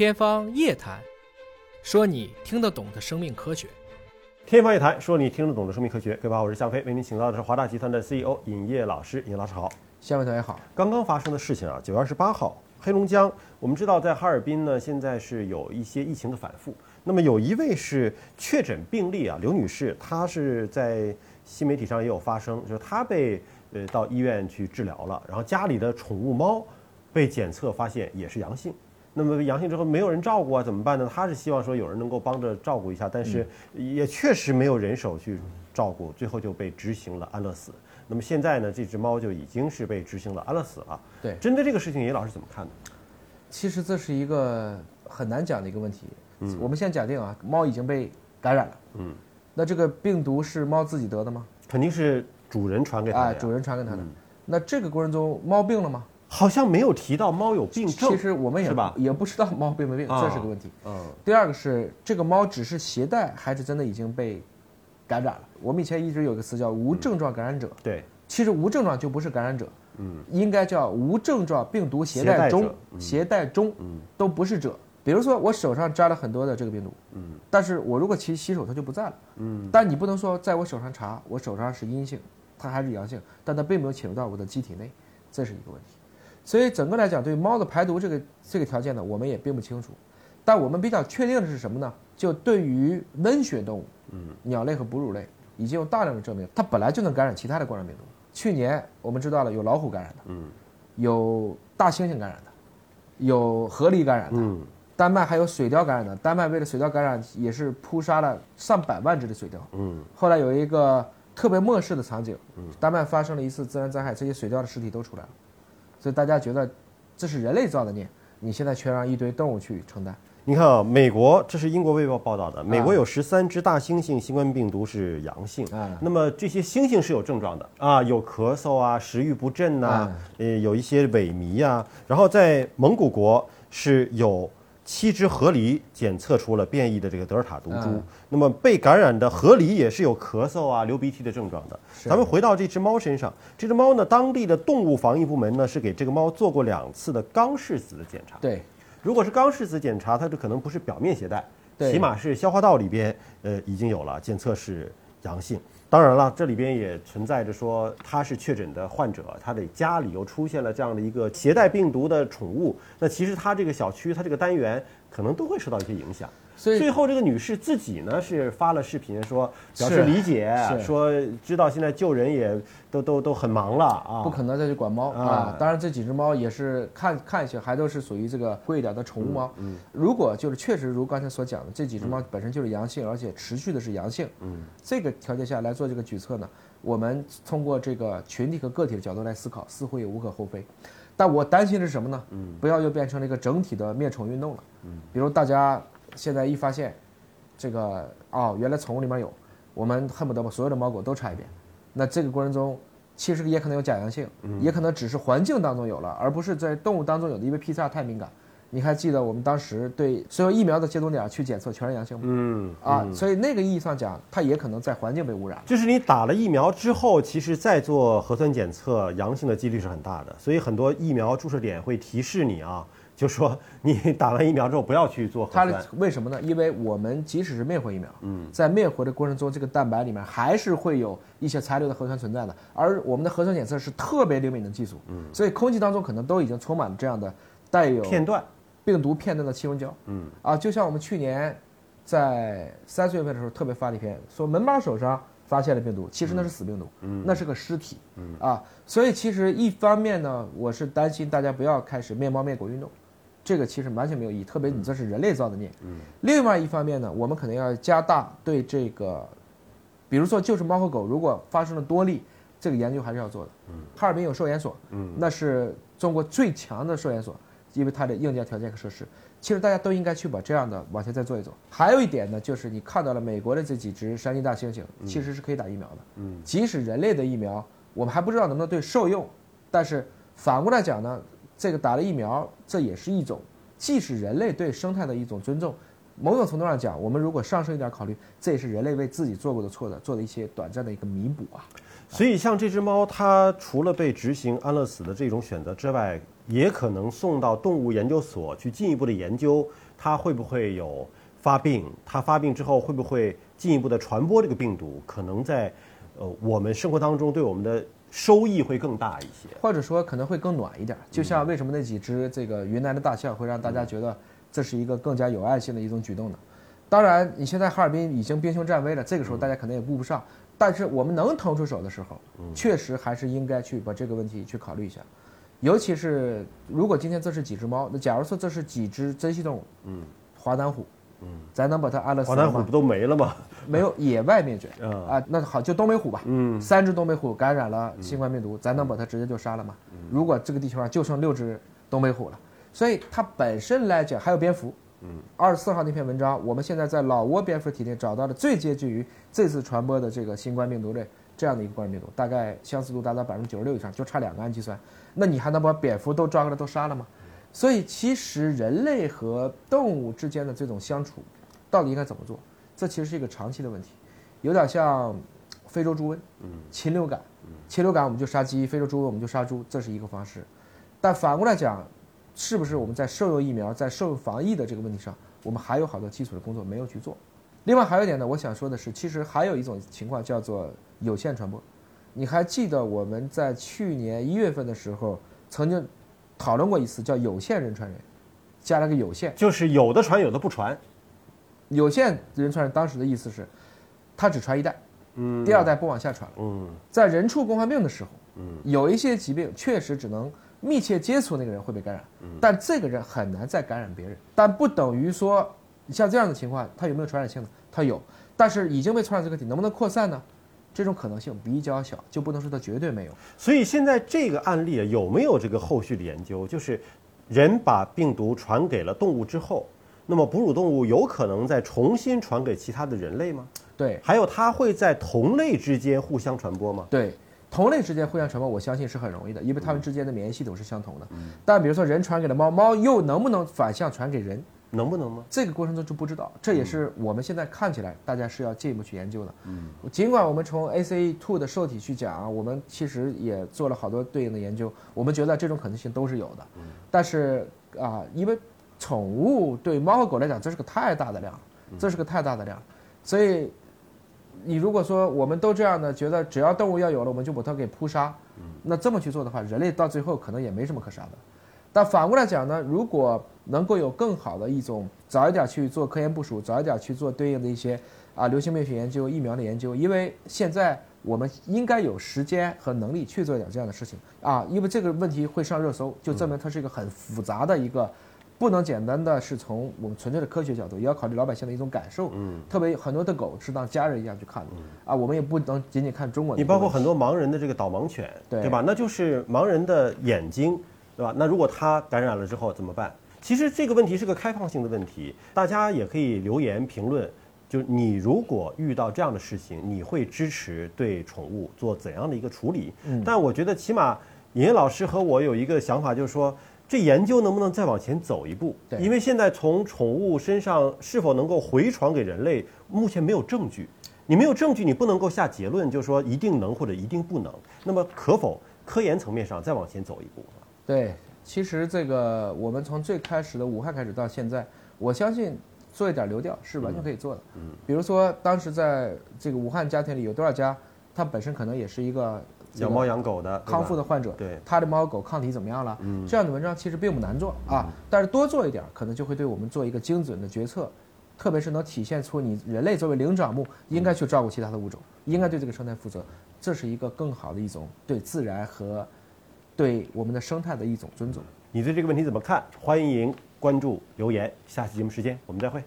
天方夜谭，说你听得懂的生命科学。天方夜谭，说你听得懂的生命科学。各位好，我是向飞，为您请到的是华大集团的 CEO 尹烨老师。尹老师好，下面同学好。刚刚发生的事情啊，九月二十八号，黑龙江，我们知道在哈尔滨呢，现在是有一些疫情的反复。那么有一位是确诊病例啊，刘女士，她是在新媒体上也有发声，就是她被呃到医院去治疗了，然后家里的宠物猫被检测发现也是阳性。那么阳性之后没有人照顾啊，怎么办呢？他是希望说有人能够帮着照顾一下，但是也确实没有人手去照顾，最后就被执行了安乐死。那么现在呢，这只猫就已经是被执行了安乐死了。对，针对这个事情，叶老师怎么看呢？其实这是一个很难讲的一个问题。嗯，我们先假定啊，猫已经被感染了。嗯，那这个病毒是猫自己得的吗？肯定是主人传给它的。哎，主人传给它的。那这个过程中，猫病了吗？好像没有提到猫有病症。其实我们也也不知道猫病没病，这是个问题。嗯。第二个是这个猫只是携带，还是真的已经被感染了？我们以前一直有个词叫无症状感染者。对。其实无症状就不是感染者。嗯。应该叫无症状病毒携带中，携带中，都不是者。比如说我手上沾了很多的这个病毒，嗯，但是我如果去洗手，它就不在了，嗯，但你不能说在我手上查，我手上是阴性，它还是阳性，但它并没有侵入到我的机体内，这是一个问题。所以整个来讲，对猫的排毒这个这个条件呢，我们也并不清楚。但我们比较确定的是什么呢？就对于温血动物，嗯，鸟类和哺乳类，已经有大量的证明，它本来就能感染其他的冠状病毒。去年我们知道了有老虎感染的，嗯，有大猩猩感染的，有河狸感染的，嗯。丹麦还有水貂感染的，丹麦为了水貂感染，也是扑杀了上百万只的水貂。嗯，后来有一个特别末世的场景，嗯，丹麦发生了一次自然灾害，这些水貂的尸体都出来了，所以大家觉得这是人类造的孽，你现在却让一堆动物去承担。你看啊，美国这是英国卫报报道的，美国有十三只大猩猩新冠病毒是阳性，啊，那么这些猩猩是有症状的。啊，有咳嗽啊，食欲不振呐，呃，有一些萎靡啊，然后在蒙古国是有。七只河狸检测出了变异的这个德尔塔毒株，那么被感染的河狸也是有咳嗽啊、流鼻涕的症状的。咱们回到这只猫身上，这只猫呢，当地的动物防疫部门呢是给这个猫做过两次的肛拭子的检查。对，如果是肛拭子检查，它就可能不是表面携带，起码是消化道里边呃已经有了检测是阳性。当然了，这里边也存在着说他是确诊的患者，他的家里又出现了这样的一个携带病毒的宠物，那其实他这个小区，他这个单元可能都会受到一些影响。所以最后这个女士自己呢是发了视频说表示理解，说知道现在救人也都都都很忙了啊，不可能再去管猫啊。当然这几只猫也是看看一些还都是属于这个贵一点的宠物猫。嗯，如果就是确实如刚才所讲的，这几只猫本身就是阳性，而且持续的是阳性，嗯，这个条件下来做这个举措呢，我们通过这个群体和个体的角度来思考，似乎也无可厚非。但我担心的是什么呢？嗯，不要又变成了一个整体的灭宠运动了。嗯，比如大家。现在一发现，这个哦，原来宠物里面有，我们恨不得把所有的猫狗都查一遍。那这个过程中，其实也可能有假阳性，也可能只是环境当中有了，而不是在动物当中有的，因为 PCR 太敏感。你还记得我们当时对所有疫苗的接种点去检测全是阳性吗？嗯啊，所以那个意义上讲，它也可能在环境被污染。就是你打了疫苗之后，其实再做核酸检测，阳性的几率是很大的。所以很多疫苗注射点会提示你啊。就说你打完疫苗之后不要去做核酸，为什么呢？因为我们即使是灭活疫苗，嗯，在灭活的过程中，这个蛋白里面还是会有一些残留的核酸存在的。而我们的核酸检测是特别灵敏的技术，嗯，所以空气当中可能都已经充满了这样的带有片段病毒片段的气溶胶，嗯，啊，就像我们去年在三四月份的时候特别发了一篇，说门把手上发现了病毒，其实那是死病毒，嗯，那是个尸体，嗯，啊，所以其实一方面呢，我是担心大家不要开始灭猫灭狗运动。这个其实完全没有意义，特别你这是人类造的孽。嗯。另外一方面呢，我们可能要加大对这个，比如说就是猫和狗，如果发生了多例，这个研究还是要做的。嗯。哈尔滨有兽研所，嗯，那是中国最强的兽研所，因为它的硬件条件和设施，其实大家都应该去把这样的往前再做一做。还有一点呢，就是你看到了美国的这几只山地大猩猩，其实是可以打疫苗的。嗯。即使人类的疫苗，我们还不知道能不能对兽用，但是反过来讲呢？这个打了疫苗，这也是一种，既是人类对生态的一种尊重，某种程度上讲，我们如果上升一点考虑，这也是人类为自己做过的错的做的一些短暂的一个弥补啊。所以，像这只猫，它除了被执行安乐死的这种选择之外，也可能送到动物研究所去进一步的研究，它会不会有发病？它发病之后会不会进一步的传播这个病毒？可能在呃我们生活当中对我们的收益会更大一些。或者说可能会更暖一点。就像为什么那几只这个云南的大象会让大家觉得这是一个更加有爱心的一种举动呢？当然，你现在哈尔滨已经兵凶战危了，这个时候大家可能也顾不上。但是我们能腾出手的时候，确实还是应该去把这个问题去考虑一下。尤其是如果今天这是几只猫，那假如说这是几只珍稀动物，嗯，华南虎，嗯，咱能把它安乐死了吗？华南虎不都没了吗？没有野外灭绝嗯啊，那好，就东北虎吧。嗯三只东北虎感染了新冠病毒，咱能把它直接就杀了吗？如果这个地球上就剩六只东北虎了，所以它本身来讲还有蝙蝠。嗯，二十四号那篇文章，我们现在在老挝蝙蝠体内找到了最接近于这次传播的这个新冠病毒的这样的一个冠状病毒，大概相似度达到百分之九十六以上，就差两个氨基酸。那你还能把蝙蝠都抓过来都杀了吗？所以其实人类和动物之间的这种相处，到底应该怎么做？这其实是一个长期的问题，有点像非洲猪瘟、禽流感。禽流感我们就杀鸡，非洲猪瘟我们就杀猪，这是一个方式。但反过来讲，是不是我们在兽用疫苗、在兽用防疫的这个问题上，我们还有好多基础的工作没有去做？另外还有一点呢，我想说的是，其实还有一种情况叫做有限传播。你还记得我们在去年一月份的时候曾经讨论过一次叫有限人传人，加了个有限。就是有的传，有的不传。有限人传人当时的意思是，他只传一代，嗯第二代不往下传了。嗯在人畜共患病的时候，有一些疾病确实只能密切接触那个人会被感染，但这个人很难再感染别人。但不等于说，像这样的情况，它有没有传染性呢？它有，但是已经被传染这个体能不能扩散呢？这种可能性比较小，就不能说它绝对没有。所以现在这个案例啊有没有这个后续的研究？就是人把病毒传给了动物之后，那么哺乳动物有可能再重新传给其他的人类吗？对还有它会在同类之间互相传播吗？对，同类之间互相传播，我相信是很容易的，因为它们之间的免疫系统是相同的。但比如说人传给了猫，猫又能不能反向传给人？能不能呢？这个过程中就不知道，这也是我们现在看起来大家是要进一步去研究的。嗯，尽管我们从 ACE2 的受体去讲啊，我们其实也做了好多对应的研究，我们觉得这种可能性都是有的。嗯，但是啊，因为宠物对猫和狗来讲，这是个太大的量，这是个太大的量，所以你如果说我们都这样的觉得，只要动物要有了，我们就把它给扑杀，那这么去做的话，人类到最后可能也没什么可杀的。但反过来讲呢，如果能够有更好的一种早一点去做科研部署，早一点去做对应的一些啊流行病学研究、疫苗的研究，因为现在我们应该有时间和能力去做一点这样的事情啊，因为这个问题会上热搜，就证明它是一个很复杂的一个。不能简单的是从我们纯粹的科学角度，也要考虑老百姓的一种感受。嗯，特别很多的狗是当家人一样去看的。啊，我们也不能仅仅看中国的。你包括很多盲人的这个导盲犬，对吧？那就是盲人的眼睛，对吧？那如果他感染了之后怎么办？其实这个问题是个开放性的问题，大家也可以留言评论。就你如果遇到这样的事情，你会支持对宠物做怎样的一个处理？嗯但我觉得起码尹烨老师和我有一个想法，就是说。这研究能不能再往前走一步？对因为现在从宠物身上是否能够回传给人类，目前没有证据。你没有证据，你不能够下结论，就是说一定能或者一定不能。那么可否科研层面上再往前走一步？对，其实这个我们从最开始的武汉开始到现在，我相信做一点流调是完全可以做的。嗯，比如说当时在这个武汉家庭里有多少家，它本身可能也是一个养猫养狗的康复的患者，对。他的猫狗抗体怎么样了？嗯，这样的文章其实并不难做啊，但是多做一点，可能就会对我们做一个精准的决策，特别是能体现出你人类作为灵长目应该去照顾其他的物种，应该对这个生态负责，这是一个更好的一种对自然和对我们的生态的一种尊重。你对这个问题怎么看？欢迎关注留言。下期节目时间我们再会。